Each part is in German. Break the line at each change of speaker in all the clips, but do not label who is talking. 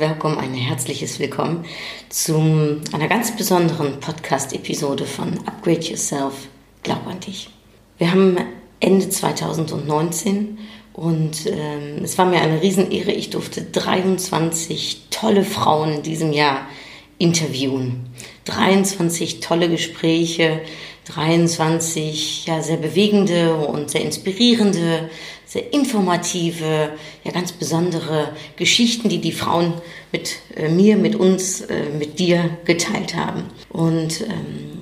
Willkommen, ein herzliches Willkommen zu einer ganz besonderen Podcast-Episode von Upgrade Yourself, Glaub an dich. Wir haben Ende 2019 und ähm, es war mir eine Riesenehre, ich durfte 23 tolle Frauen in diesem Jahr interviewen. 23 tolle Gespräche, 23 ja, sehr bewegende und sehr inspirierende sehr informative, ja ganz besondere Geschichten, die die Frauen mit äh, mir, mit uns, äh, mit dir geteilt haben. Und ähm,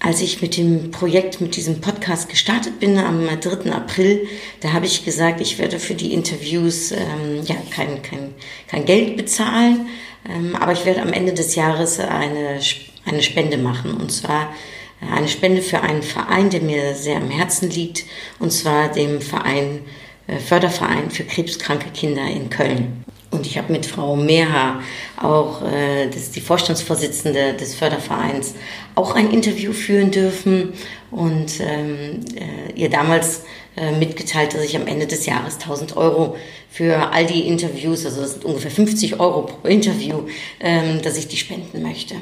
als ich mit dem Projekt, mit diesem Podcast gestartet bin am 3. April, da habe ich gesagt, ich werde für die Interviews ähm, ja kein, kein, kein Geld bezahlen, ähm, aber ich werde am Ende des Jahres eine, eine Spende machen. Und zwar eine Spende für einen Verein, der mir sehr am Herzen liegt, und zwar dem Verein äh, Förderverein für krebskranke Kinder in Köln. Und ich habe mit Frau Meha, auch äh, das ist die Vorstandsvorsitzende des Fördervereins, auch ein Interview führen dürfen und ähm, äh, ihr damals äh, mitgeteilt, dass ich am Ende des Jahres 1000 Euro für all die Interviews, also das sind ungefähr 50 Euro pro Interview, ähm, dass ich die spenden möchte.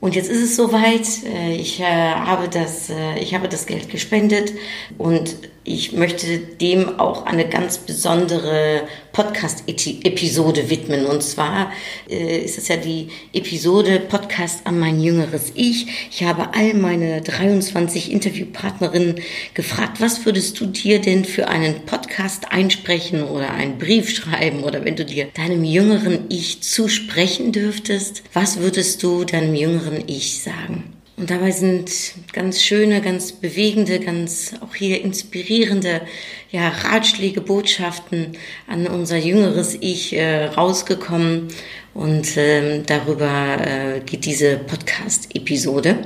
Und jetzt ist es soweit. Äh, ich äh, habe das, äh, ich habe das Geld gespendet und ich möchte dem auch eine ganz besondere Podcast-Episode widmen. Und zwar äh, ist es ja die Episode Podcast an mein jüngeres Ich. Ich habe all meine 23 Interviewpartnerinnen gefragt, was würdest du dir denn für einen Podcast einsprechen oder einen Brief schreiben oder wenn du dir deinem jüngeren Ich zusprechen dürftest, was würdest du deinem jüngeren Ich sagen? Und dabei sind ganz schöne, ganz bewegende, ganz auch hier inspirierende ja, Ratschläge, Botschaften an unser jüngeres Ich äh, rausgekommen. Und ähm, darüber äh, geht diese Podcast-Episode.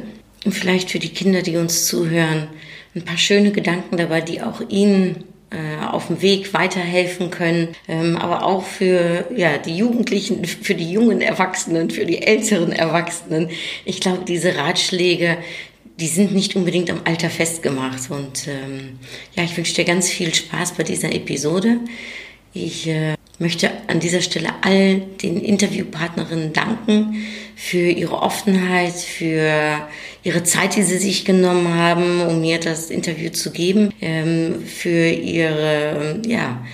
Und vielleicht für die Kinder, die uns zuhören, ein paar schöne Gedanken dabei, die auch Ihnen äh, auf dem Weg weiterhelfen können, ähm, aber auch für ja, die Jugendlichen, für die jungen Erwachsenen, für die älteren Erwachsenen. Ich glaube, diese Ratschläge, die sind nicht unbedingt am Alter festgemacht. Und ähm, ja, ich wünsche dir ganz viel Spaß bei dieser Episode. Ich äh, möchte an dieser Stelle all den Interviewpartnerinnen danken für ihre Offenheit, für ihre Zeit, die sie sich genommen haben, um mir das Interview zu geben, ähm, für ihre, ja,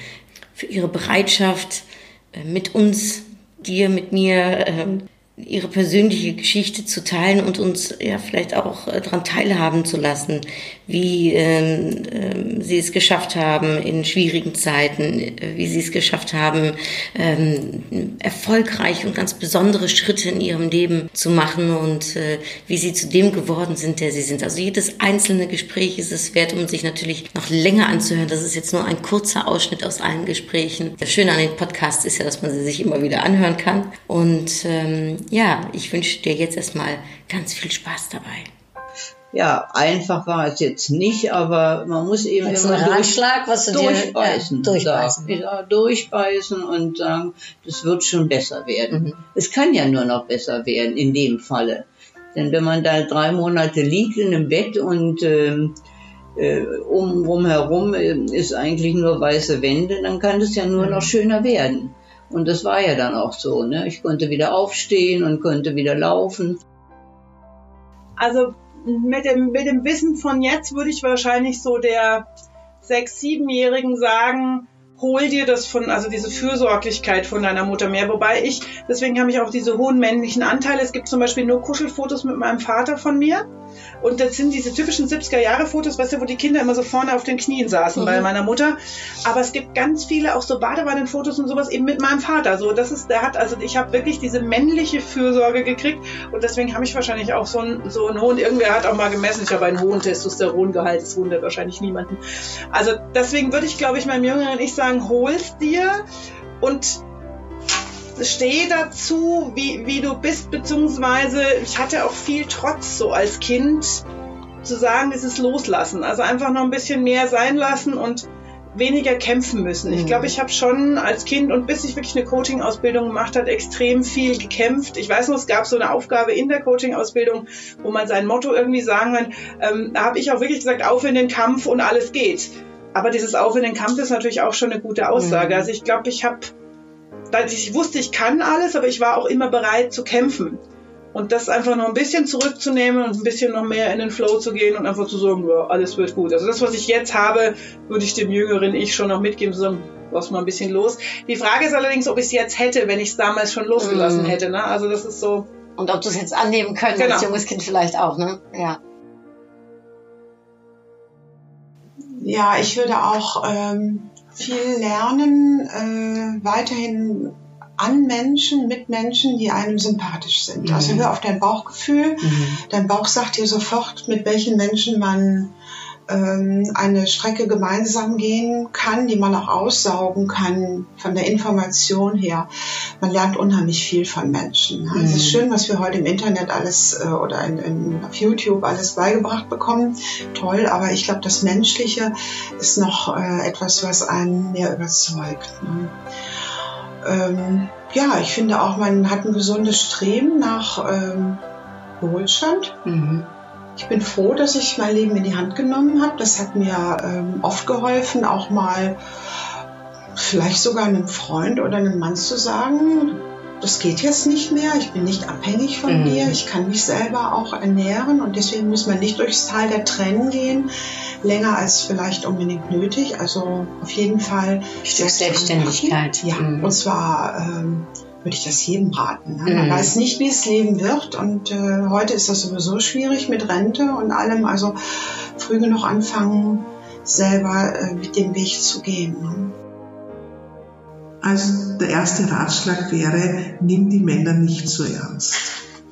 für ihre Bereitschaft, äh, mit uns, dir, mit mir, ähm, ihre persönliche Geschichte zu teilen und uns ja vielleicht auch äh, daran teilhaben zu lassen, wie ähm, ähm, sie es geschafft haben in schwierigen Zeiten, äh, wie sie es geschafft haben, ähm, erfolgreich und ganz besondere Schritte in ihrem Leben zu machen und äh, wie sie zu dem geworden sind, der sie sind. Also jedes einzelne Gespräch ist es wert, um sich natürlich noch länger anzuhören. Das ist jetzt nur ein kurzer Ausschnitt aus allen Gesprächen. Das Schöne an den Podcasts ist ja, dass man sie sich immer wieder anhören kann und ähm, ja, ich wünsche dir jetzt erstmal ganz viel Spaß dabei.
Ja, einfach war es jetzt nicht, aber man muss eben
jetzt immer Ratschlag, was du
durchbeißen,
dir, ja, durchbeißen.
Ja, durchbeißen und sagen, das wird schon besser werden. Mhm. Es kann ja nur noch besser werden in dem Falle. Denn wenn man da drei Monate liegt in einem Bett und ähm, äh, um herum äh, ist eigentlich nur weiße Wände, dann kann es ja nur mhm. noch schöner werden. Und das war ja dann auch so. Ne? Ich konnte wieder aufstehen und konnte wieder laufen.
Also mit dem, mit dem Wissen von jetzt würde ich wahrscheinlich so der sechs-, siebenjährigen sagen, hol dir das von, also diese Fürsorglichkeit von deiner Mutter mehr. Wobei ich, deswegen habe ich auch diese hohen männlichen Anteile. Es gibt zum Beispiel nur Kuschelfotos mit meinem Vater von mir. Und das sind diese typischen 70er-Jahre-Fotos, weißt du, wo die Kinder immer so vorne auf den Knien saßen mhm. bei meiner Mutter. Aber es gibt ganz viele auch so Badewannenfotos und sowas eben mit meinem Vater. So, das ist, der hat, also ich habe wirklich diese männliche Fürsorge gekriegt und deswegen habe ich wahrscheinlich auch so einen, so einen hohen, irgendwer hat auch mal gemessen, ich habe einen hohen Testosterongehalt, das wundert wahrscheinlich niemanden. Also deswegen würde ich, glaube ich, meinem jüngeren Ich sagen, hol's dir und steh dazu, wie, wie du bist, beziehungsweise ich hatte auch viel Trotz so als Kind zu sagen, es ist loslassen. Also einfach noch ein bisschen mehr sein lassen und weniger kämpfen müssen. Ich glaube, mhm. ich habe schon als Kind und bis ich wirklich eine Coaching-Ausbildung gemacht habe, extrem viel gekämpft. Ich weiß noch, es gab so eine Aufgabe in der Coaching-Ausbildung, wo man sein Motto irgendwie sagen kann. Ähm, da habe ich auch wirklich gesagt, auf in den Kampf und alles geht. Aber dieses Auf in den Kampf ist natürlich auch schon eine gute Aussage. Mhm. Also ich glaube, ich habe, ich wusste, ich kann alles, aber ich war auch immer bereit zu kämpfen. Und das einfach noch ein bisschen zurückzunehmen und ein bisschen noch mehr in den Flow zu gehen und einfach zu sagen, ja, alles wird gut. Also das, was ich jetzt habe, würde ich dem jüngeren Ich schon noch mitgeben, zu sagen, lass mal ein bisschen los. Die Frage ist allerdings, ob ich es jetzt hätte, wenn ich es damals schon losgelassen mm. hätte. Ne? Also das ist so.
Und ob du es jetzt annehmen könntest, genau. als junges Kind vielleicht auch, ne? Ja.
Ja, ich würde auch ähm, viel lernen, äh, weiterhin an Menschen, mit Menschen, die einem sympathisch sind. Also mhm. Also hör auf dein Bauchgefühl. Mhm. Dein Bauch sagt dir sofort, mit welchen Menschen man eine Strecke gemeinsam gehen kann, die man auch aussaugen kann von der Information her. Man lernt unheimlich viel von Menschen. Mhm. Es ist mhm. schön, was wir heute im Internet alles äh, oder in, in, auf YouTube alles beigebracht bekommen. Toll, aber ich glaube, das Menschliche ist noch äh, etwas, was einen mehr überzeugt. Ne? ähm, ja, ich finde auch, man hat ein gesundes Streben nach ähm, Wohlstand. Mhm. Ich bin froh, dass ich mein Leben in die Hand genommen habe. Das hat mir ähm, oft geholfen, auch mal vielleicht sogar einem Freund oder einem Mann zu sagen, das geht jetzt nicht mehr, ich bin nicht abhängig von mhm. dir, ich kann mich selber auch ernähren und deswegen muss man nicht durchs Tal der Tränen gehen, länger als vielleicht unbedingt nötig. Also auf jeden Fall
Selbstständigkeit.
Ja, mhm. und zwar ähm, würde ich das jedem raten. Ne? Man mhm. weiß nicht, wie es leben wird und äh, heute ist das sowieso schwierig mit Rente und allem. Also früh genug anfangen, selber äh, mit dem Weg zu gehen. Ne?
Also der erste Ratschlag wäre, nimm die Männer nicht so ernst.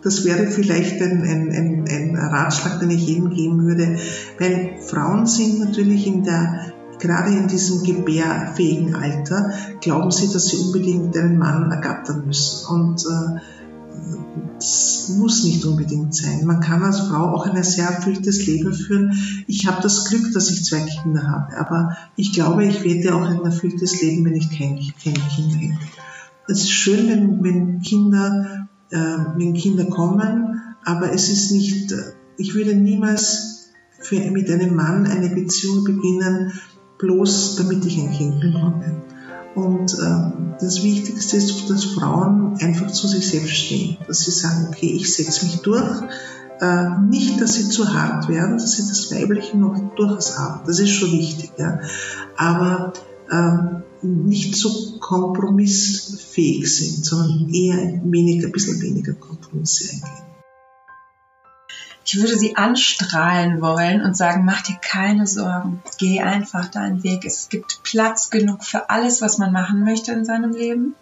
Das wäre vielleicht ein, ein, ein, ein Ratschlag, den ich jedem geben würde, weil Frauen sind natürlich in der gerade in diesem gebärfähigen Alter glauben sie, dass sie unbedingt einen Mann ergattern müssen. Und äh, das muss nicht unbedingt sein. Man kann als Frau auch ein sehr erfülltes Leben führen. Ich habe das Glück, dass ich zwei Kinder habe, aber ich glaube, ich werde auch ein erfülltes Leben, wenn ich keine, keine Kinder hätte. Es ist schön, wenn, wenn Kinder, äh, wenn Kinder kommen, aber es ist nicht, äh, ich würde niemals für, mit einem Mann eine Beziehung beginnen, bloß damit ich ein Kind bekomme. Und äh, das Wichtigste ist, dass Frauen einfach zu sich selbst stehen, dass sie sagen, okay, ich setze mich durch. Äh, nicht, dass sie zu hart werden, dass sie das Weibliche noch durchaus haben. Das ist schon wichtig. Ja. Aber äh, nicht so kompromissfähig sind, sondern eher weniger, ein bisschen weniger Kompromisse eingehen.
Ich würde sie anstrahlen wollen und sagen, mach dir keine Sorgen, geh einfach deinen Weg. Es gibt Platz genug für alles, was man machen möchte in seinem Leben.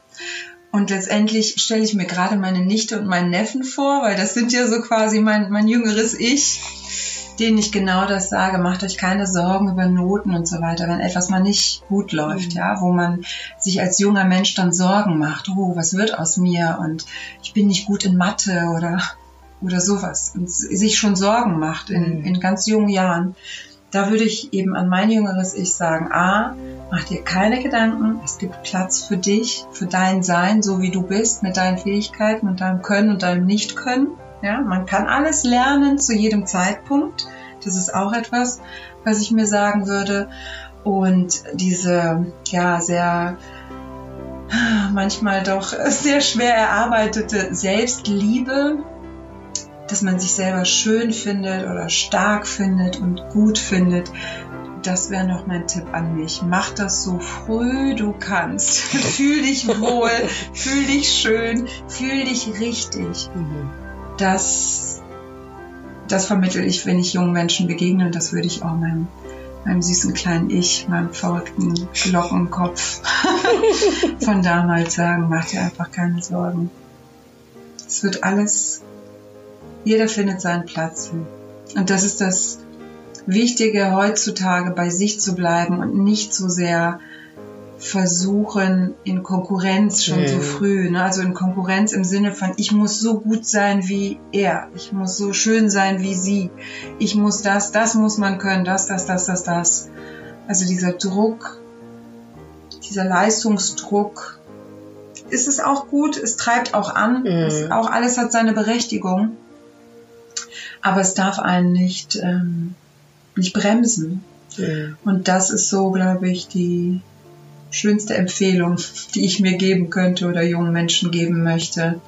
Und letztendlich stelle ich mir gerade meine Nichte und meinen Neffen vor, weil das sind ja so quasi mein, mein jüngeres Ich, denen ich genau das sage, macht euch keine Sorgen über Noten und so weiter, wenn etwas mal nicht gut läuft, mhm. ja, wo man sich als junger Mensch dann Sorgen macht, oh, was wird aus mir und ich bin nicht gut in Mathe oder oder sowas und sich schon Sorgen macht in, mhm. in ganz jungen Jahren, da würde ich eben an mein jüngeres Ich sagen, a, mach dir keine Gedanken, es gibt Platz für dich, für dein Sein, so wie du bist, mit deinen Fähigkeiten und deinem Können und deinem Nicht-Können. Ja, man kann alles lernen zu jedem Zeitpunkt. Das ist auch etwas, was ich mir sagen würde. Und diese, ja, sehr, manchmal doch sehr schwer erarbeitete Selbstliebe, dass man sich selber schön findet oder stark findet und gut findet. Das wäre noch mein Tipp an mich. Mach das so früh du kannst. fühl dich wohl, fühl dich schön, fühl dich richtig. Das, das vermittel ich, wenn ich jungen Menschen begegne und das würde ich auch meinem, meinem süßen kleinen Ich, meinem verrückten Glockenkopf von damals sagen. Mach dir einfach keine Sorgen. Es wird alles jeder findet seinen Platz. Und das ist das Wichtige heutzutage, bei sich zu bleiben und nicht so sehr versuchen in Konkurrenz schon mhm. so früh, ne? also in Konkurrenz im Sinne von, ich muss so gut sein wie er, ich muss so schön sein wie sie, ich muss das, das muss man können, das, das, das, das, das. Also dieser Druck, dieser Leistungsdruck, ist es auch gut, es treibt auch an, mhm. es, auch alles hat seine Berechtigung, aber es darf einen nicht, ähm, nicht bremsen. Mhm. Und das ist so, glaube ich, die, schönste Empfehlung, die ich mir geben könnte oder jungen Menschen geben möchte?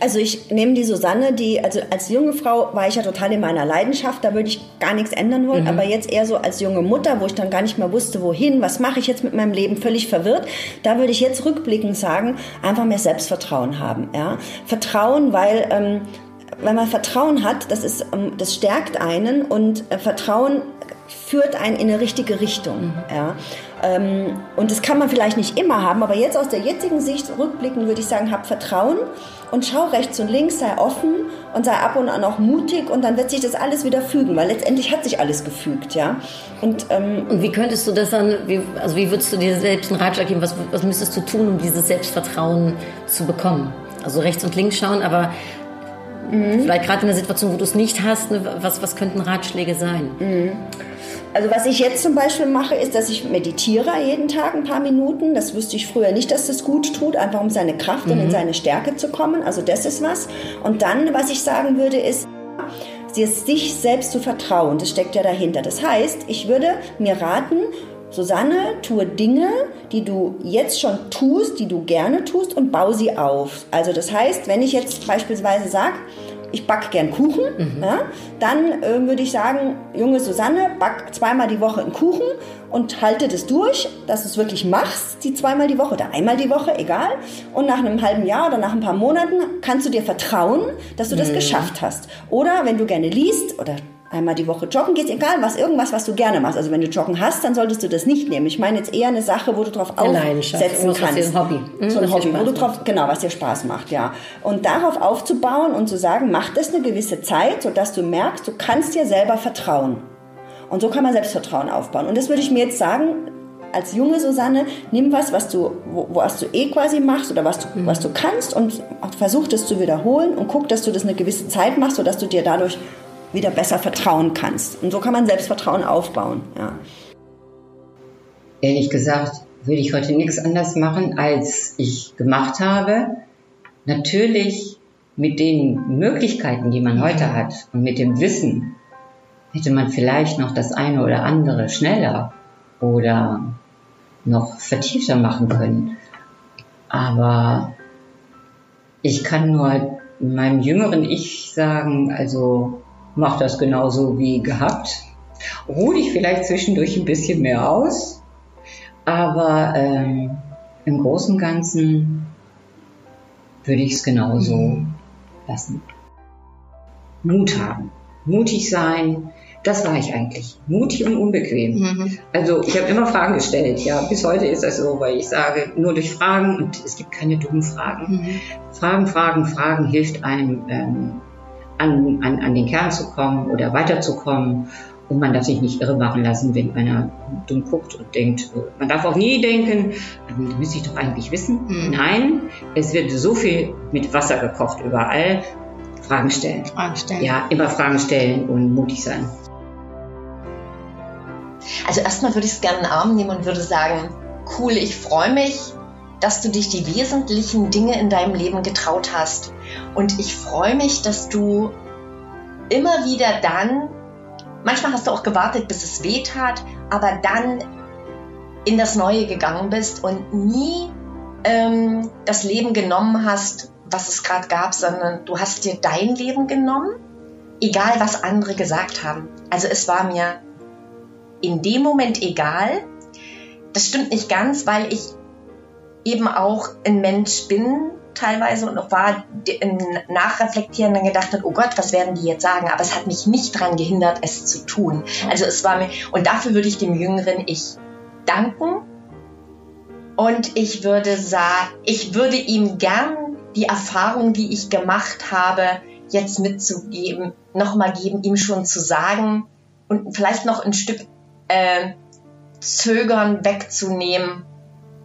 Also ich nehme die Susanne, die, also als junge Frau war ich ja total in meiner Leidenschaft, da würde ich gar nichts ändern wollen, mhm. aber jetzt eher so als junge Mutter, wo ich dann gar nicht mehr wusste, wohin, was mache ich jetzt mit meinem Leben, völlig verwirrt, da würde ich jetzt rückblickend sagen, einfach mehr Selbstvertrauen haben. Ja? Vertrauen, weil ähm, wenn man Vertrauen hat, das, ist, ähm, das stärkt einen und äh, Vertrauen führt einen in eine richtige Richtung. Mhm. Ja. Ähm, und das kann man vielleicht nicht immer haben, aber jetzt aus der jetzigen Sicht rückblickend würde ich sagen, hab Vertrauen und schau rechts und links, sei offen und sei ab und an auch mutig und dann wird sich das alles wieder fügen, weil letztendlich hat sich alles gefügt, ja.
Und, ähm, und wie könntest du das dann, wie, also wie würdest du dir selbst einen Ratschlag geben, was, was müsstest du tun, um dieses Selbstvertrauen zu bekommen? Also rechts und links schauen, aber mhm. vielleicht gerade in der Situation, wo du es nicht hast, ne, was, was könnten Ratschläge sein?
Mhm. Also was ich jetzt zum Beispiel mache, ist, dass ich meditiere jeden Tag ein paar Minuten. Das wusste ich früher nicht, dass das gut tut, einfach um seine Kraft mhm. und in mhm. seine Stärke zu kommen. Also das ist was. Und dann, was ich sagen würde, ist, sich selbst zu vertrauen. Das steckt ja dahinter. Das heißt, ich würde mir raten, Susanne, tue Dinge, die du jetzt schon tust, die du gerne tust und bau sie auf. Also das heißt, wenn ich jetzt beispielsweise sage, ich backe gern Kuchen, mhm. ja, dann äh, würde ich sagen, junge Susanne, back zweimal die Woche einen Kuchen und halte das durch, dass du es wirklich machst, die zweimal die Woche oder einmal die Woche, egal. Und nach einem halben Jahr oder nach ein paar Monaten kannst du dir vertrauen, dass du das mhm. geschafft hast. Oder wenn du gerne liest oder einmal die Woche joggen gehst, egal was, irgendwas, was du gerne machst. Also wenn du joggen hast, dann solltest du das nicht nehmen. Ich meine jetzt eher eine Sache, wo du drauf aufsetzen kannst.
Ein Hobby.
Mhm, so ein Hobby, wo du drauf, genau, was dir Spaß macht, ja. Und darauf aufzubauen und zu sagen, mach das eine gewisse Zeit, sodass du merkst, du kannst dir selber vertrauen. Und so kann man Selbstvertrauen aufbauen. Und das würde ich mir jetzt sagen, als junge Susanne, nimm was, was du, wo, was du eh quasi machst oder was du, mhm. was du kannst und versuch das zu wiederholen und guck, dass du das eine gewisse Zeit machst, sodass du dir dadurch wieder besser vertrauen kannst. Und so kann man Selbstvertrauen aufbauen. Ja.
Ehrlich gesagt, würde ich heute nichts anders machen, als ich gemacht habe. Natürlich mit den Möglichkeiten, die man heute hat und mit dem Wissen, hätte man vielleicht noch das eine oder andere schneller oder noch vertiefter machen können. Aber ich kann nur meinem jüngeren Ich sagen, also mach das genauso wie gehabt. Ruh dich vielleicht zwischendurch ein bisschen mehr aus, aber ähm, im Großen und Ganzen würde ich es genauso lassen. Mut haben, mutig sein, das war ich eigentlich. Mutig und unbequem. Mhm. Also ich habe immer Fragen gestellt. Ja, bis heute ist das so, weil ich sage, nur durch Fragen und es gibt keine dummen Fragen. Mhm. Fragen, Fragen, Fragen hilft einem ähm, an, an, an den Kern zu kommen oder weiterzukommen. Und man darf sich nicht irre machen lassen, wenn einer dumm guckt und denkt, man darf auch nie denken, das müsste ich doch eigentlich wissen. Mhm. Nein, es wird so viel mit Wasser gekocht überall. Fragen stellen.
Fragen stellen.
Ja, immer Fragen stellen und mutig sein.
Also erstmal würde ich es gerne in den Arm nehmen und würde sagen, cool, ich freue mich, dass du dich die wesentlichen Dinge in deinem Leben getraut hast. Und ich freue mich, dass du immer wieder dann, manchmal hast du auch gewartet, bis es weh tat, aber dann in das Neue gegangen bist und nie ähm, das Leben genommen hast, was es gerade gab, sondern du hast dir dein Leben genommen, egal was andere gesagt haben. Also es war mir in dem Moment egal. Das stimmt nicht ganz, weil ich eben auch ein Mensch bin teilweise und auch war im Nachreflektieren dann gedacht hat, oh Gott, was werden die jetzt sagen? Aber es hat mich nicht daran gehindert, es zu tun. Also es war mir, und dafür würde ich dem jüngeren Ich danken. Und ich würde sagen, ich würde ihm gern die Erfahrung, die ich gemacht habe, jetzt mitzugeben, nochmal geben, ihm schon zu sagen und vielleicht noch ein Stück äh, Zögern wegzunehmen.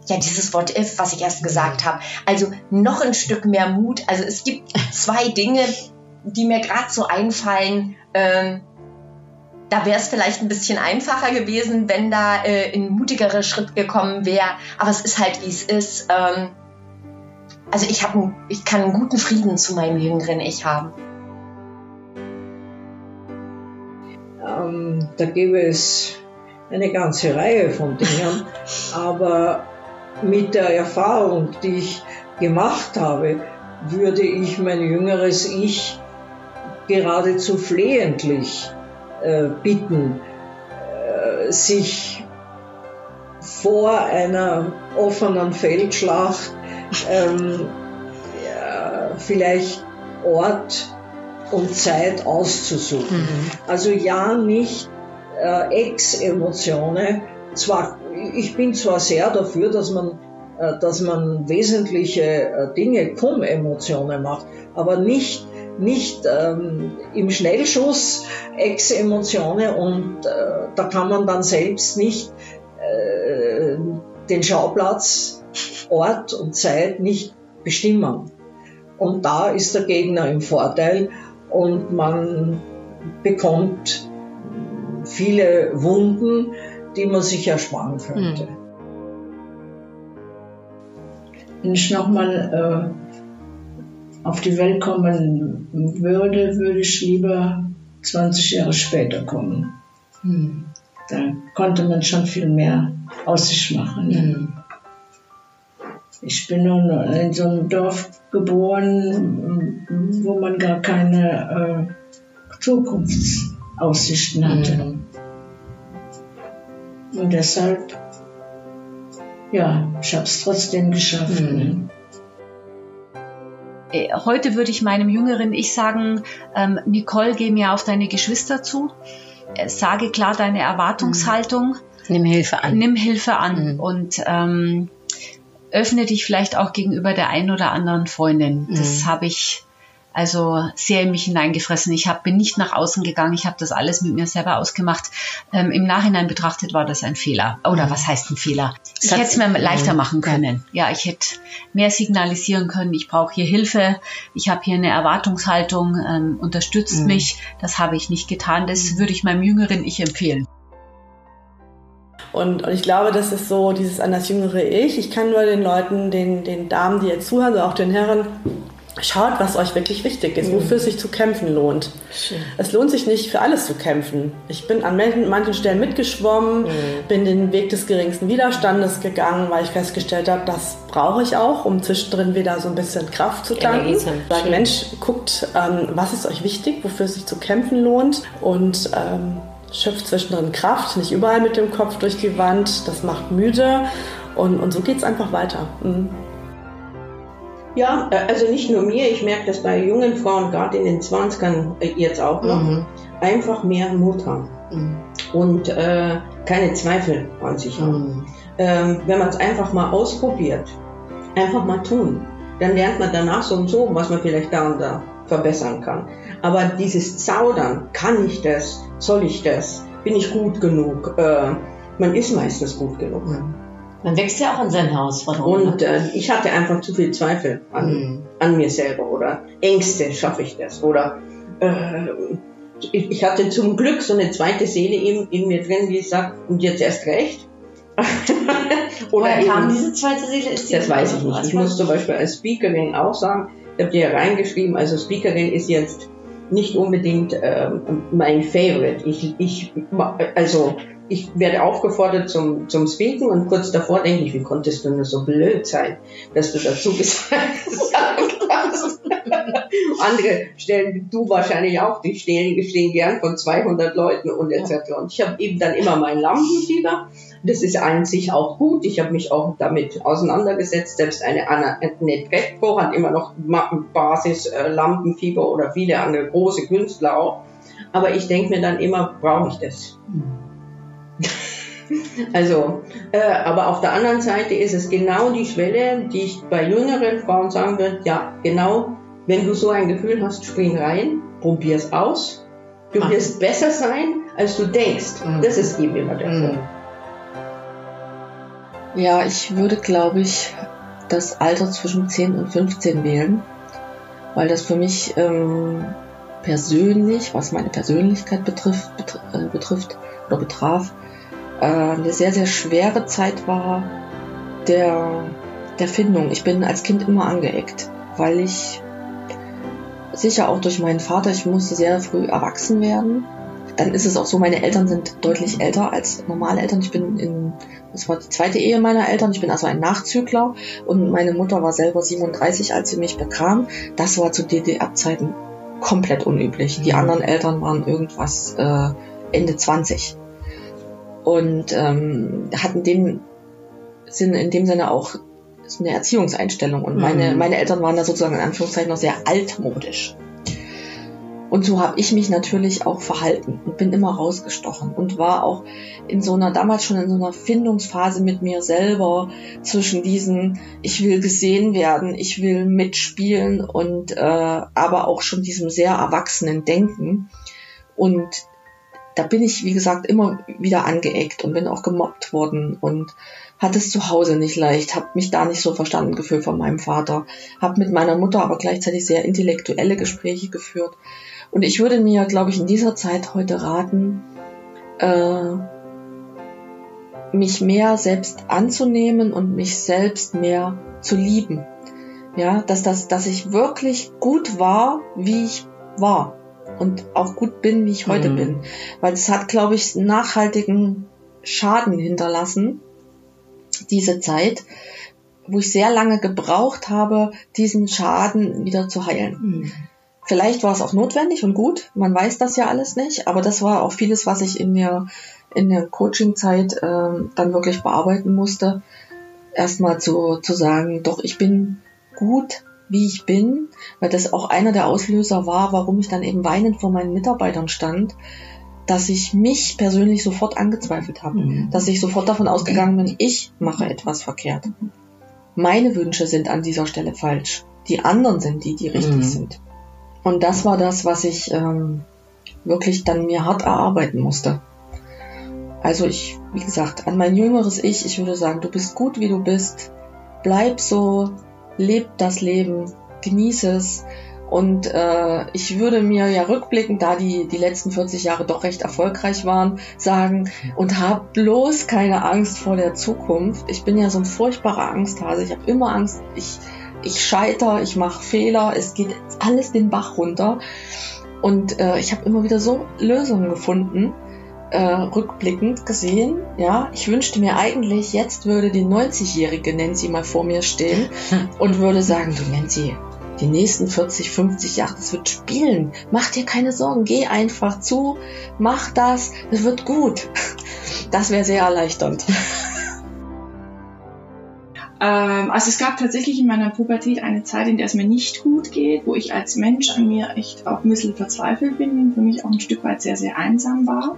Ja, dieses Wort if, was ich erst gesagt habe. Also noch ein Stück mehr Mut. Also es gibt zwei Dinge, die mir gerade so einfallen. Ähm, da wäre es vielleicht ein bisschen einfacher gewesen, wenn da äh, ein mutigerer Schritt gekommen wäre. Aber es ist halt, wie es ist. Ähm, also ich, hab, ich kann einen guten Frieden zu meinem jüngeren Ich haben.
Ähm, da gäbe es eine ganze Reihe von Dingen, aber mit der Erfahrung, die ich gemacht habe, würde ich mein jüngeres Ich geradezu flehentlich äh, bitten, äh, sich vor einer offenen Feldschlacht ähm, ja, vielleicht Ort und Zeit auszusuchen. Mhm. Also ja, nicht äh, Ex-Emotionen. Zwar, ich bin zwar sehr dafür, dass man, äh, dass man wesentliche äh, Dinge cum-Emotionen macht, aber nicht nicht ähm, im Schnellschuss Ex-Emotionen und äh, da kann man dann selbst nicht äh, den Schauplatz, Ort und Zeit nicht bestimmen. Und da ist der Gegner im Vorteil und man bekommt viele Wunden, die man sich ersparen könnte. Hm.
Wenn ich nochmal äh, auf die Welt kommen würde, würde ich lieber 20 Jahre später kommen. Hm. Da konnte man schon viel mehr aus sich machen. Hm. Ich bin nun in so einem Dorf geboren, wo man gar keine äh, Zukunftsaussichten hatte. Mhm. Und deshalb, ja, ich habe es trotzdem geschafft. Mhm.
Äh, heute würde ich meinem jüngeren Ich sagen, ähm, Nicole, geh mir auf deine Geschwister zu, äh, sage klar deine Erwartungshaltung. Mhm.
Nimm Hilfe an.
Nimm Hilfe an. Mhm. Und ähm, öffne dich vielleicht auch gegenüber der einen oder anderen Freundin. Mhm. Das habe ich also sehr in mich hineingefressen. Ich hab, bin nicht nach außen gegangen, ich habe das alles mit mir selber ausgemacht. Ähm, Im Nachhinein betrachtet war das ein Fehler. Oder mhm. was heißt ein Fehler? Ich hätte es mir leichter machen können. Ja, ich hätte mehr signalisieren können, ich brauche hier Hilfe, ich habe hier eine Erwartungshaltung, ähm, unterstützt mhm. mich. Das habe ich nicht getan. Das würde ich meinem jüngeren Ich empfehlen.
Und, und ich glaube, das ist so dieses an das jüngere Ich. Ich kann nur den Leuten, den, den Damen, die jetzt zuhören, also auch den Herren, Schaut, was euch wirklich wichtig ist, wofür es sich zu kämpfen lohnt. Schön. Es lohnt sich nicht, für alles zu kämpfen. Ich bin an manchen Stellen mitgeschwommen, mhm. bin den Weg des geringsten Widerstandes gegangen, weil ich festgestellt habe, das brauche ich auch, um zwischendrin wieder so ein bisschen Kraft zu tanken. Sagt, Mensch, guckt, ähm, was ist euch wichtig, wofür es sich zu kämpfen lohnt und ähm, schöpft zwischendrin Kraft, nicht überall mit dem Kopf durch die Wand, das macht müde und, und so geht es einfach weiter. Mhm.
Ja, äh, also nicht nur mir, ich merke das bei jungen Frauen, gerade in den 20ern äh, jetzt auch noch, mhm. einfach mehr Mut haben mhm. und äh, keine Zweifel an sich haben. Mhm. Ähm, wenn man es einfach mal ausprobiert, einfach mal tun, dann lernt man danach so und so, was man vielleicht da und da verbessern kann. Aber dieses Zaudern, kann ich das, soll ich das, bin ich gut genug, äh, man ist meistens gut genug.
Mhm. Man wächst ja auch an seinen Herausforderungen.
Und äh, ich hatte einfach zu viel Zweifel an, mhm. an mir selber oder Ängste, schaffe ich das? Oder äh, ich, ich, hatte zum Glück so eine zweite Seele in, in mir drin, die sagt, und jetzt erst recht.
oder Woher kam diese zweite Seele? Ist
die das weiß ich nicht. Ich muss zum Beispiel als Speakerin auch sagen, ich habe dir ja reingeschrieben, also Speakerin ist jetzt nicht unbedingt ähm, mein Favorite. Ich, ich, also ich werde aufgefordert zum, zum Speaken und kurz davor denke ich, wie konntest du nur so blöd sein, dass du dazu gesagt hast. Andere stellen, du wahrscheinlich auch, die stehen, stehen gern von 200 Leuten und etc. Und ich habe eben dann immer mein Lampenfieber. Das ist an sich auch gut. Ich habe mich auch damit auseinandergesetzt. Selbst eine Annette Petko hat immer noch Basis äh, Lampenfieber oder viele andere große Künstler auch. Aber ich denke mir dann immer, brauche ich das? Mhm. Also, äh, aber auf der anderen Seite ist es genau die Schwelle, die ich bei jüngeren Frauen sagen würde, ja, genau, wenn du so ein Gefühl hast, spring rein, probier es aus. Du wirst besser sein, als du denkst. Mhm. Das ist eben immer der mhm. Punkt.
Ja, ich würde, glaube ich, das Alter zwischen 10 und 15 wählen, weil das für mich ähm, persönlich, was meine Persönlichkeit betrifft, betr äh, betrifft oder betraf, äh, eine sehr, sehr schwere Zeit war der, der Findung. Ich bin als Kind immer angeeckt, weil ich sicher auch durch meinen Vater, ich musste sehr früh erwachsen werden. Dann ist es auch so, meine Eltern sind deutlich älter als normale Eltern. Ich bin in, das war die zweite Ehe meiner Eltern. Ich bin also ein Nachzügler und meine Mutter war selber 37, als sie mich bekam. Das war zu DDR-Zeiten komplett unüblich. Die mhm. anderen Eltern waren irgendwas äh, Ende 20 und ähm, hatten dem Sinn, in dem Sinne auch eine Erziehungseinstellung. Und meine, mhm. meine Eltern waren da sozusagen in Anführungszeichen noch sehr altmodisch. Und so habe ich mich natürlich auch verhalten und bin immer rausgestochen und war auch in so einer, damals schon in so einer Findungsphase mit mir selber zwischen diesen, ich will gesehen werden, ich will mitspielen und äh, aber auch schon diesem sehr erwachsenen Denken. Und da bin ich, wie gesagt, immer wieder angeeckt und bin auch gemobbt worden und hatte es zu Hause nicht leicht, habe mich da nicht so verstanden gefühlt von meinem Vater, habe mit meiner Mutter aber gleichzeitig sehr intellektuelle Gespräche geführt. Und ich würde mir, glaube ich, in dieser Zeit heute raten, äh, mich mehr selbst anzunehmen und mich selbst mehr zu lieben. Ja, dass das, dass ich wirklich gut war, wie ich war und auch gut bin, wie ich heute mhm. bin. Weil es hat, glaube ich, nachhaltigen Schaden hinterlassen, diese Zeit, wo ich sehr lange gebraucht habe, diesen Schaden wieder zu heilen. Mhm. Vielleicht war es auch notwendig und gut, man weiß das ja alles nicht, aber das war auch vieles, was ich in der, in der Coaching-Zeit äh, dann wirklich bearbeiten musste. Erstmal zu, zu sagen, doch, ich bin gut, wie ich bin, weil das auch einer der Auslöser war, warum ich dann eben weinend vor meinen Mitarbeitern stand, dass ich mich persönlich sofort angezweifelt habe, mhm. dass ich sofort davon ausgegangen bin, ich mache etwas verkehrt. Meine Wünsche sind an dieser Stelle falsch. Die anderen sind die, die richtig mhm. sind. Und das war das, was ich ähm, wirklich dann mir hart erarbeiten musste. Also ich, wie gesagt, an mein jüngeres Ich, ich würde sagen, du bist gut, wie du bist. Bleib so, leb das Leben, genieße es. Und äh, ich würde mir ja rückblickend, da die, die letzten 40 Jahre doch recht erfolgreich waren, sagen, und hab bloß keine Angst vor der Zukunft. Ich bin ja so ein furchtbarer Angsthase. Ich habe immer Angst, ich, ich scheiter, ich mache Fehler, es geht alles den Bach runter. Und äh, ich habe immer wieder so Lösungen gefunden äh, rückblickend gesehen, ja, ich wünschte mir eigentlich, jetzt würde die 90-jährige Nancy mal vor mir stehen und würde sagen, du Nancy, die nächsten 40, 50 Jahre, das wird spielen. Mach dir keine Sorgen, geh einfach zu, mach das, es wird gut. Das wäre sehr erleichternd.
Ähm, also es gab tatsächlich in meiner Pubertät eine Zeit, in der es mir nicht gut geht, wo ich als Mensch an mir echt auch ein bisschen verzweifelt bin und für mich auch ein Stück weit sehr, sehr einsam war.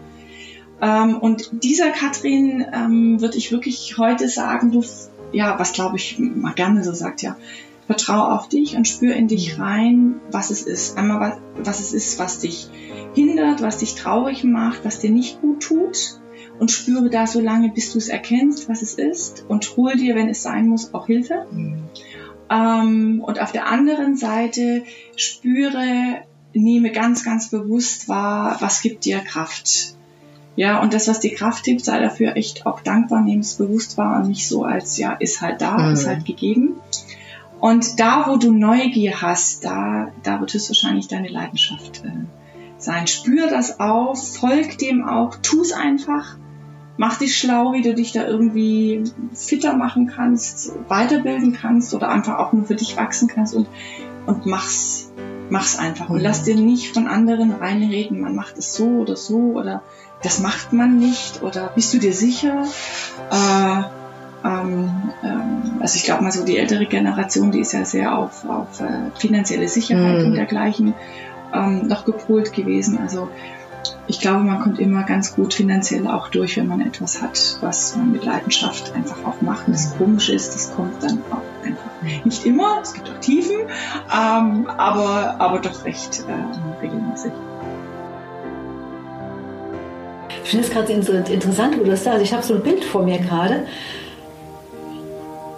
Ähm, und dieser Katrin ähm, würde ich wirklich heute sagen, du, ja, was glaube ich mal gerne so sagt, ja, vertrau auf dich und spür in dich rein, was es ist. Einmal, was, was es ist, was dich hindert, was dich traurig macht, was dir nicht gut tut. Und spüre da so lange, bis du es erkennst, was es ist. Und hol dir, wenn es sein muss, auch Hilfe. Mhm. Ähm, und auf der anderen Seite spüre, nehme ganz, ganz bewusst wahr, was gibt dir Kraft ja, und das, was die Kraft gibt, sei dafür echt auch dankbar, nehmen es bewusst wahr und nicht so als, ja, ist halt da, mhm. ist halt gegeben. Und da, wo du Neugier hast, da, da wird es wahrscheinlich deine Leidenschaft äh, sein. Spür das auf, folg dem auch, tu es einfach. Mach dich schlau, wie du dich da irgendwie fitter machen kannst, weiterbilden kannst oder einfach auch nur für dich wachsen kannst und, und mach's, mach's einfach. Und lass dir nicht von anderen reinreden, man macht es so oder so oder das macht man nicht oder bist du dir sicher? Äh, ähm, ähm, also ich glaube mal so die ältere Generation, die ist ja sehr auf, auf äh, finanzielle Sicherheit mm. und dergleichen ähm, noch gepolt gewesen. Also ich glaube, man kommt immer ganz gut finanziell auch durch, wenn man etwas hat, was man mit Leidenschaft einfach auch macht. Und das Komische ist, das kommt dann auch einfach. Nicht immer, es gibt auch Tiefen, ähm, aber, aber doch recht äh, regelmäßig.
Ich finde es gerade interessant, wo du das sagst. Ich habe so ein Bild vor mir gerade.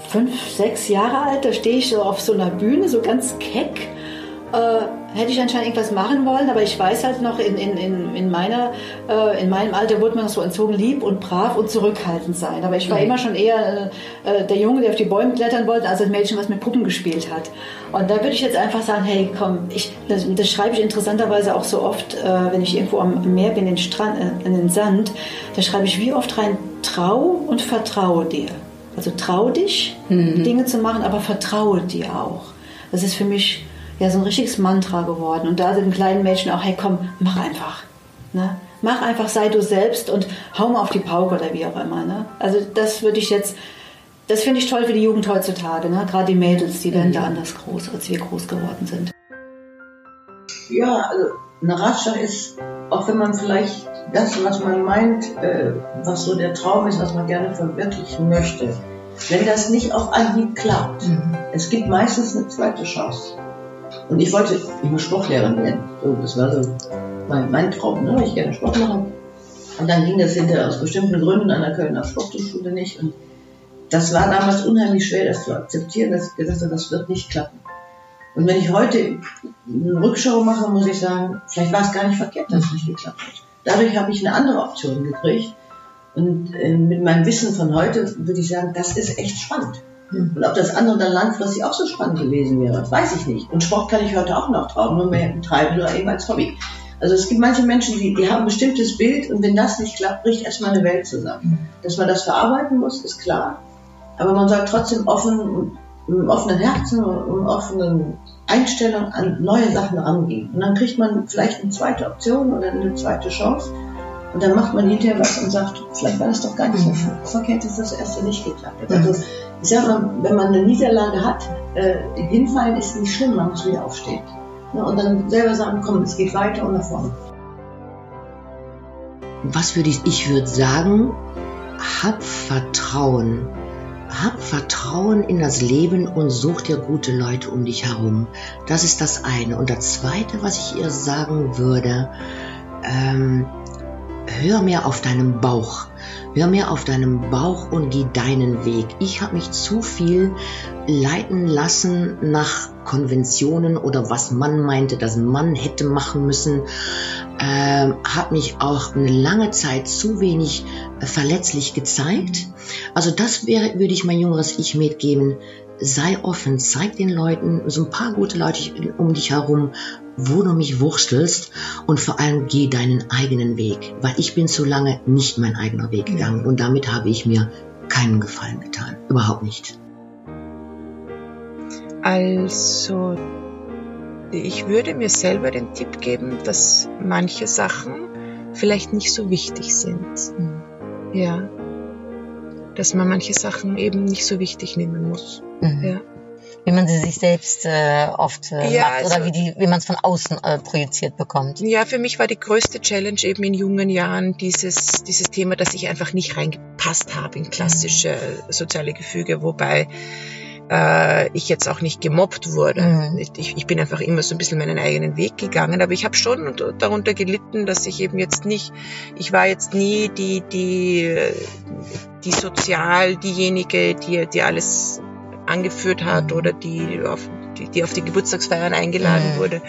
fünf, sechs Jahre alt, da stehe ich so auf so einer Bühne, so ganz keck äh, hätte ich anscheinend irgendwas machen wollen, aber ich weiß halt noch, in, in, in, in, meiner, äh, in meinem Alter wurde man noch so entzogen, lieb und brav und zurückhaltend sein. Aber ich war mhm. immer schon eher äh, der Junge, der auf die Bäume klettern wollte, als ein Mädchen, was mit Puppen gespielt hat. Und da würde ich jetzt einfach sagen, hey, komm, ich, das, das schreibe ich interessanterweise auch so oft, äh, wenn ich irgendwo am Meer bin, in den, Strand, äh, in den Sand, da schreibe ich wie oft rein, trau und vertraue dir. Also trau dich, mhm. Dinge zu machen, aber vertraue dir auch. Das ist für mich ja so ein richtiges Mantra geworden. Und da sind kleinen Menschen auch, hey komm, mach einfach. Ne? Mach einfach, sei du selbst und hau mal auf die Pauke oder wie auch immer. Ne? Also das würde ich jetzt, das finde ich toll für die Jugend heutzutage. Ne? Gerade die Mädels, die werden mhm. da anders groß, als wir groß geworden sind.
Ja, also ein Ratschlag ist, auch wenn man vielleicht das, was man meint, äh, was so der Traum ist, was man gerne verwirklichen möchte, wenn das nicht auf Anhieb klappt, mhm. es gibt meistens eine zweite Chance. Und ich wollte immer Sportlehrerin werden. So, das war so mein, mein Traum, ne? ich gerne Sport machen. Und dann ging das hinterher aus bestimmten Gründen an der Kölner Sporthochschule nicht. Und das war damals unheimlich schwer, das zu akzeptieren, dass ich gesagt habe, das wird nicht klappen. Und wenn ich heute eine Rückschau mache, muss ich sagen, vielleicht war es gar nicht verkehrt, dass es nicht geklappt hat. Dadurch habe ich eine andere Option gekriegt. Und äh, mit meinem Wissen von heute würde ich sagen, das ist echt spannend. Und ob das andere dann langfristig auch so spannend gewesen wäre, das weiß ich nicht. Und Sport kann ich heute auch noch trauen, nur mehr treiben oder eben als Hobby. Also es gibt manche Menschen, die, die haben ein bestimmtes Bild und wenn das nicht klappt, bricht erstmal eine Welt zusammen. Dass man das verarbeiten muss, ist klar. Aber man soll trotzdem offen, mit einem offenen Herzen und einer offenen Einstellung an neue Sachen rangehen. Und dann kriegt man vielleicht eine zweite Option oder eine zweite Chance. Und dann macht man hinterher was und sagt, vielleicht war das doch gar nicht so verkehrt, dass das erste nicht geklappt hat. Also ich sag mal, wenn man eine Niederlage hat, äh, hinfallen ist nicht schlimm, man muss wieder aufstehen. Ne? Und dann selber sagen, komm, es geht weiter und nach vorne.
Was würde ich, ich würde sagen, hab Vertrauen. Hab Vertrauen in das Leben und such dir gute Leute um dich herum. Das ist das eine. Und das zweite, was ich ihr sagen würde, ähm, hör mehr auf deinen Bauch. Hör mehr auf deinen Bauch und geh deinen Weg. Ich habe mich zu viel leiten lassen nach Konventionen oder was man meinte, dass man hätte machen müssen. Ähm, habe mich auch eine lange Zeit zu wenig verletzlich gezeigt. Also das wäre, würde ich mein jüngeres Ich mitgeben sei offen, zeig den Leuten so ein paar gute Leute um dich herum, wo du mich wurstelst und vor allem geh deinen eigenen Weg, weil ich bin zu lange nicht mein eigener Weg gegangen und damit habe ich mir keinen Gefallen getan, überhaupt nicht.
Also, ich würde mir selber den Tipp geben, dass manche Sachen vielleicht nicht so wichtig sind. Mhm. Ja, dass man manche Sachen eben nicht so wichtig nehmen muss. Mhm. Ja.
Wie man sie sich selbst äh, oft äh, ja, macht oder also, wie, die, wie man es von außen äh, projiziert bekommt.
Ja, für mich war die größte Challenge eben in jungen Jahren dieses, dieses Thema, dass ich einfach nicht reingepasst habe in klassische mhm. soziale Gefüge, wobei äh, ich jetzt auch nicht gemobbt wurde. Mhm. Ich, ich bin einfach immer so ein bisschen meinen eigenen Weg gegangen, aber ich habe schon darunter gelitten, dass ich eben jetzt nicht, ich war jetzt nie die, die, die sozial diejenige, die, die alles angeführt hat mhm. oder die auf die, die auf die Geburtstagsfeiern eingeladen mhm. wurde.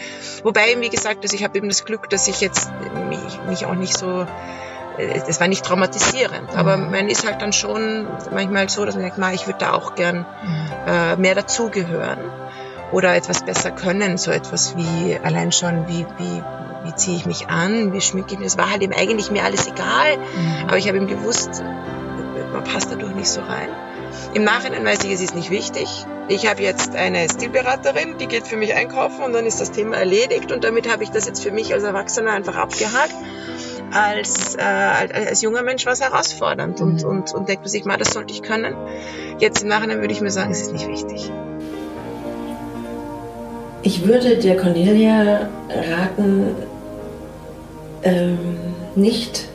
Wobei, wie gesagt, also ich habe eben das Glück, dass ich jetzt mich, mich auch nicht so es war nicht traumatisierend, aber man ist halt dann schon manchmal so, dass man denkt, ich würde da auch gern mhm. äh, mehr dazugehören oder etwas besser können, so etwas wie allein schon, wie, wie, wie ziehe ich mich an, wie schmücke ich mich. Es war halt eben eigentlich mir alles egal, mhm. aber ich habe eben gewusst, man passt dadurch nicht so rein. Im Nachhinein weiß ich, es ist nicht wichtig. Ich habe jetzt eine Stilberaterin, die geht für mich einkaufen und dann ist das Thema erledigt und damit habe ich das jetzt für mich als Erwachsener einfach abgehakt als, äh, als junger Mensch war es herausfordernd und, mhm. und, und denkt man sich mal, das sollte ich können. Jetzt im Nachhinein würde ich mir sagen, es ist nicht wichtig.
Ich würde der Cornelia raten, ähm, nicht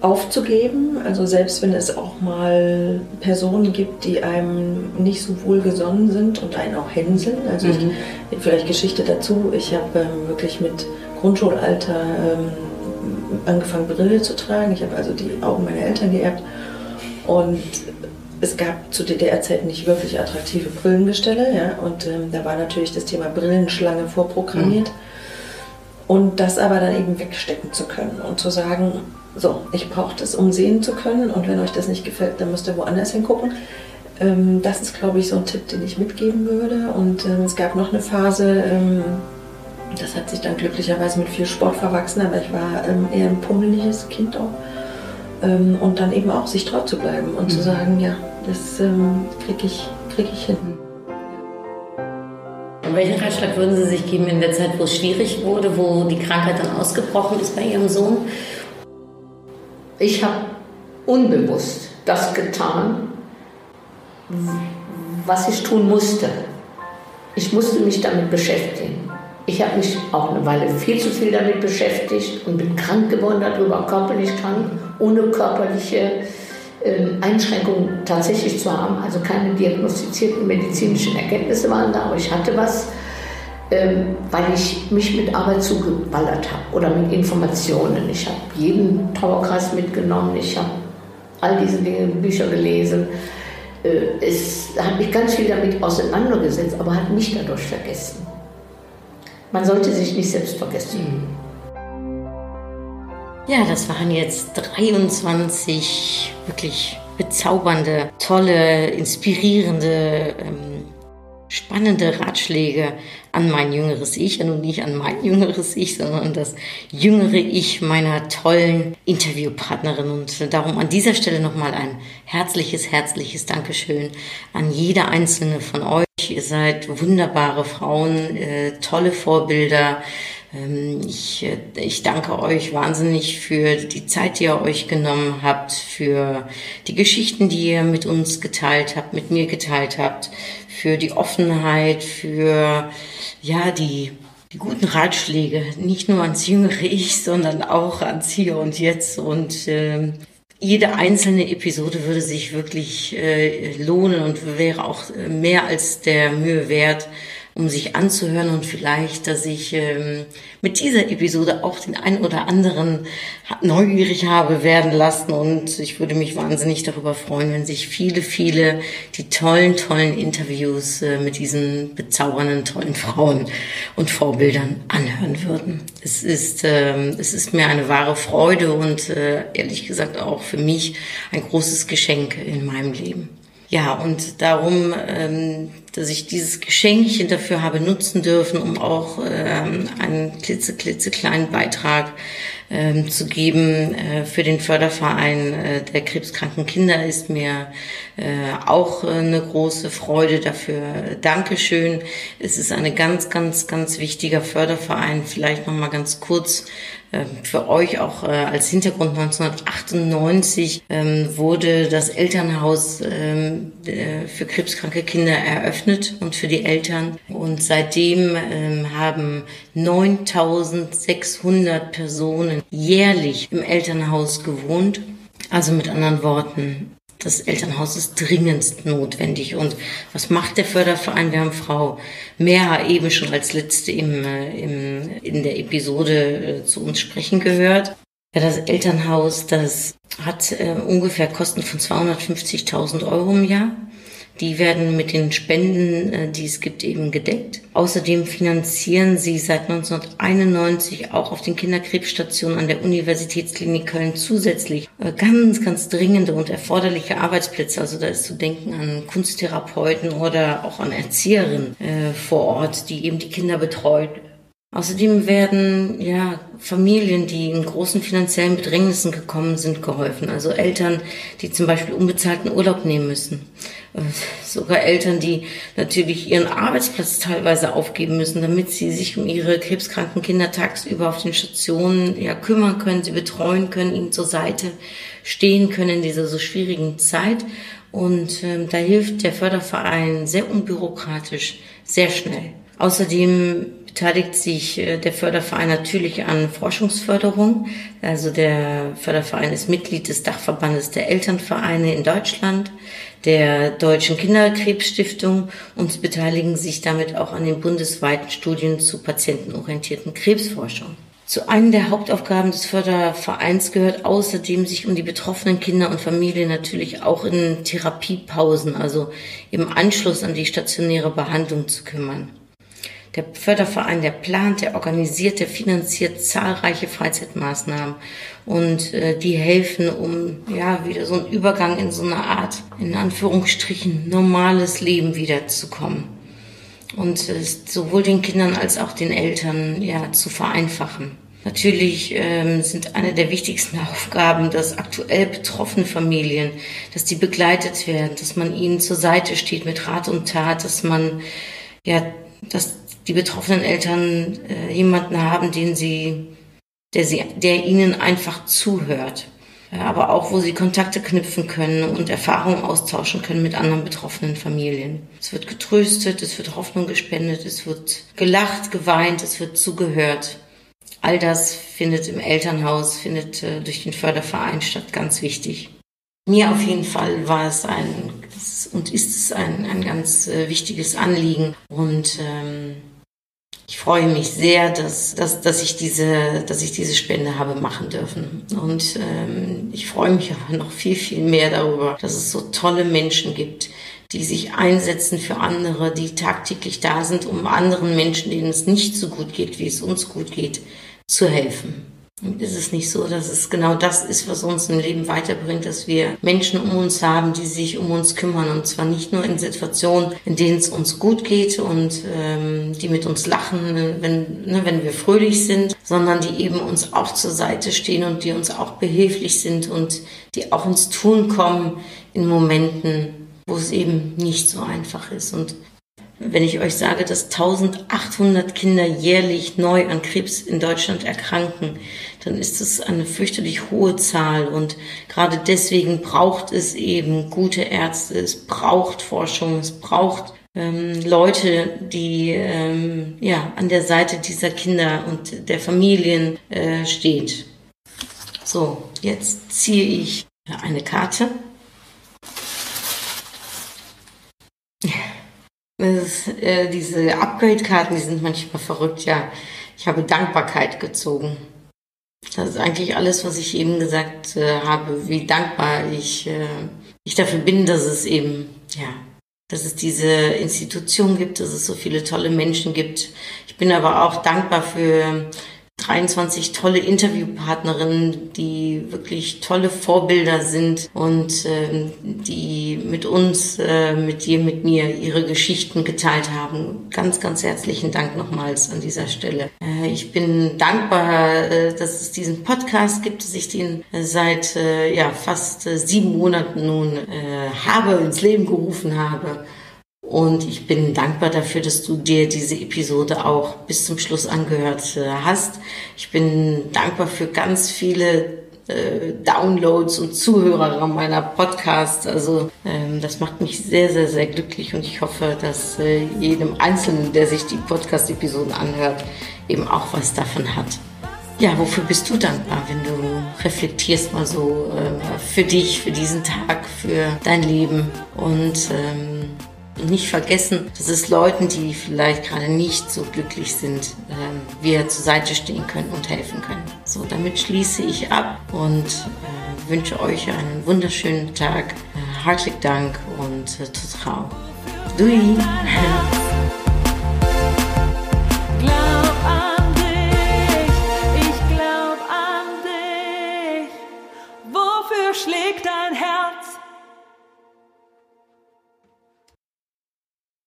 aufzugeben. Also selbst wenn es auch mal Personen gibt, die einem nicht so wohlgesonnen sind und einen auch hänseln. Also mhm. ich, vielleicht Geschichte dazu. Ich habe ähm, wirklich mit Grundschulalter ähm, angefangen, Brille zu tragen. Ich habe also die Augen meiner Eltern geerbt. Und
es gab zu DDR-Zeiten nicht wirklich attraktive Brillengestelle, ja, und ähm, da war natürlich das Thema Brillenschlange vorprogrammiert. Mhm. Und das aber dann eben wegstecken zu können und zu sagen, so, ich brauche das, um sehen zu können und wenn euch das nicht gefällt, dann müsst ihr woanders hingucken. Ähm, das ist, glaube ich, so ein Tipp, den ich mitgeben würde. Und ähm, es gab noch eine Phase, ähm, das hat sich dann glücklicherweise mit viel Sport verwachsen, aber ich war ähm, eher ein pummeliges Kind auch. Ähm, und dann eben auch sich treu zu bleiben und mhm. zu sagen, ja, das ähm, kriege ich, krieg ich hin.
Und welchen Ratschlag würden Sie sich geben in der Zeit, wo es schwierig wurde, wo die Krankheit dann ausgebrochen ist bei Ihrem Sohn?
Ich habe unbewusst das getan, was ich tun musste. Ich musste mich damit beschäftigen. Ich habe mich auch eine Weile viel zu viel damit beschäftigt und bin krank geworden darüber, körperlich krank, ohne körperliche äh, Einschränkungen tatsächlich zu haben. Also keine diagnostizierten medizinischen Erkenntnisse waren da, aber ich hatte was, ähm, weil ich mich mit Arbeit zugeballert habe oder mit Informationen. Ich habe jeden Trauerkreis mitgenommen, ich habe all diese Dinge, Bücher gelesen. Äh, es hat mich ganz viel damit auseinandergesetzt, aber hat mich dadurch vergessen. Man sollte sich nicht selbst vergessen.
Ja, das waren jetzt 23 wirklich bezaubernde, tolle, inspirierende, ähm, spannende Ratschläge an mein jüngeres Ich und nicht an mein jüngeres Ich, sondern das jüngere Ich meiner tollen Interviewpartnerin. Und darum an dieser Stelle nochmal ein herzliches, herzliches Dankeschön an jede einzelne von euch. Ihr seid wunderbare Frauen, äh, tolle Vorbilder. Ähm, ich, äh, ich danke euch wahnsinnig für die Zeit, die ihr euch genommen habt, für die Geschichten, die ihr mit uns geteilt habt, mit mir geteilt habt, für die Offenheit, für ja die die guten Ratschläge, nicht nur ans jüngere Ich, sondern auch ans Hier und Jetzt. Und äh, jede einzelne Episode würde sich wirklich äh, lohnen und wäre auch äh, mehr als der Mühe wert, um sich anzuhören und vielleicht, dass ich ähm, mit dieser Episode auch den einen oder anderen neugierig habe werden lassen und ich würde mich wahnsinnig darüber freuen, wenn sich viele, viele die tollen, tollen Interviews äh, mit diesen bezaubernden, tollen Frauen und Vorbildern anhören würden. Es ist, äh, es ist mir eine wahre Freude und äh, ehrlich gesagt auch für mich ein großes Geschenk in meinem Leben. Ja, und darum, ähm, dass ich dieses Geschenkchen dafür habe nutzen dürfen, um auch ähm, einen klitze, klitzekleinen Beitrag ähm, zu geben äh, für den Förderverein äh, der krebskranken Kinder, ist mir äh, auch äh, eine große Freude dafür. Dankeschön. Es ist eine ganz, ganz, ganz wichtiger Förderverein. Vielleicht noch mal ganz kurz für euch auch äh, als Hintergrund 1998 ähm, wurde das Elternhaus ähm, für krebskranke Kinder eröffnet und für die Eltern. Und seitdem haben 9600 Personen jährlich im Elternhaus gewohnt. Also mit anderen Worten, das Elternhaus ist dringendst notwendig. Und was macht der Förderverein? Wir haben Frau Meher eben schon als letzte im, äh, im, in der Episode äh, zu uns sprechen gehört. Ja, das Elternhaus, das hat äh, ungefähr Kosten von 250.000 Euro im Jahr. Die werden mit den Spenden, äh, die es gibt, eben gedeckt. Außerdem finanzieren sie seit 1991 auch auf den Kinderkrebsstationen an der Universitätsklinik Köln zusätzlich äh, ganz, ganz dringende und erforderliche Arbeitsplätze. Also da ist zu denken an Kunsttherapeuten oder auch an Erzieherinnen äh, vor Ort, die eben die Kinder betreut. Außerdem werden ja Familien, die in großen finanziellen Bedrängnissen gekommen sind, geholfen. Also Eltern, die zum Beispiel unbezahlten Urlaub nehmen müssen. Äh, sogar Eltern, die natürlich ihren Arbeitsplatz teilweise aufgeben müssen, damit sie sich um ihre krebskranken Kinder tagsüber auf den Stationen ja kümmern können, sie betreuen können, ihnen zur Seite stehen können in dieser so schwierigen Zeit. Und ähm, da hilft der Förderverein sehr unbürokratisch, sehr schnell. Außerdem beteiligt sich äh, der Förderverein natürlich an Forschungsförderung. Also der Förderverein ist Mitglied des Dachverbandes der Elternvereine in Deutschland, der Deutschen Kinderkrebsstiftung und beteiligen sich damit auch an den bundesweiten Studien zu patientenorientierten Krebsforschung. Zu einem der Hauptaufgaben des Fördervereins gehört außerdem, sich um die betroffenen Kinder und Familien natürlich auch in Therapiepausen, also im Anschluss an die stationäre Behandlung zu kümmern. Der Förderverein, der plant, der organisiert, der finanziert zahlreiche Freizeitmaßnahmen und äh, die helfen, um ja wieder so einen Übergang in so eine Art, in Anführungsstrichen, normales Leben wiederzukommen und äh, sowohl den Kindern als auch den Eltern ja zu vereinfachen. Natürlich ähm, sind eine der wichtigsten Aufgaben, dass aktuell betroffene Familien, dass die begleitet werden, dass man ihnen zur Seite steht mit Rat und Tat, dass man ja, dass die betroffenen Eltern äh, jemanden haben, den sie, der sie, der ihnen einfach zuhört aber auch wo sie Kontakte knüpfen können und Erfahrungen austauschen können mit anderen betroffenen Familien. Es wird getröstet, es wird Hoffnung gespendet, es wird gelacht, geweint, es wird zugehört. All das findet im Elternhaus, findet äh, durch den Förderverein statt, ganz wichtig. Mir auf jeden Fall war es ein und ist es ein, ein ganz äh, wichtiges Anliegen und ähm, ich freue mich sehr, dass, dass, dass, ich, diese, dass ich diese Spende habe machen dürfen. Und ähm, ich freue mich aber noch viel, viel mehr darüber, dass es so tolle Menschen gibt, die sich einsetzen für andere, die tagtäglich da sind, um anderen Menschen, denen es nicht so gut geht, wie es uns gut geht, zu helfen. Ist es nicht so, dass es genau das ist, was uns im Leben weiterbringt, dass wir Menschen um uns haben, die sich um uns kümmern und zwar nicht nur in Situationen, in denen es uns gut geht und ähm, die mit uns lachen, wenn, ne, wenn wir fröhlich sind, sondern die eben uns auch zur Seite stehen und die uns auch behilflich sind und die auch ins Tun kommen in Momenten, wo es eben nicht so einfach ist. Und wenn ich euch sage, dass 1800 Kinder jährlich neu an Krebs in Deutschland erkranken, dann ist das eine fürchterlich hohe Zahl. Und gerade deswegen braucht es eben gute Ärzte, es braucht Forschung, es braucht ähm, Leute, die ähm, ja, an der Seite dieser Kinder und der Familien äh, steht. So, jetzt ziehe ich eine Karte Das, äh, diese Upgrade-Karten, die sind manchmal verrückt, ja. Ich habe Dankbarkeit gezogen. Das ist eigentlich alles, was ich eben gesagt äh, habe, wie dankbar ich, äh, ich dafür bin, dass es eben, ja, dass es diese Institution gibt, dass es so viele tolle Menschen gibt. Ich bin aber auch dankbar für 23 tolle Interviewpartnerinnen, die wirklich tolle Vorbilder sind und äh, die mit uns, äh, mit dir, mit mir ihre Geschichten geteilt haben. Ganz, ganz herzlichen Dank nochmals an dieser Stelle. Äh, ich bin dankbar, äh, dass es diesen Podcast gibt, dass ich den seit äh, ja, fast äh, sieben Monaten nun habe, ins Leben gerufen habe. Und ich bin dankbar dafür, dass du dir diese Episode auch bis zum Schluss angehört äh, hast. Ich bin dankbar für ganz viele äh, Downloads und Zuhörer meiner Podcasts. Also ähm, das macht mich sehr, sehr, sehr glücklich und ich hoffe, dass äh, jedem Einzelnen, der sich die Podcast-Episoden anhört, eben auch was davon hat. Ja, wofür bist du dankbar, wenn du reflektierst mal so äh, für dich, für diesen Tag, für dein Leben und ähm, nicht vergessen, dass es Leuten, die vielleicht gerade nicht so glücklich sind, ähm, wir zur Seite stehen können und helfen können. So, damit schließe ich ab und äh, wünsche euch einen wunderschönen Tag. Äh, herzlichen Dank und äh, Tutrau. Dui!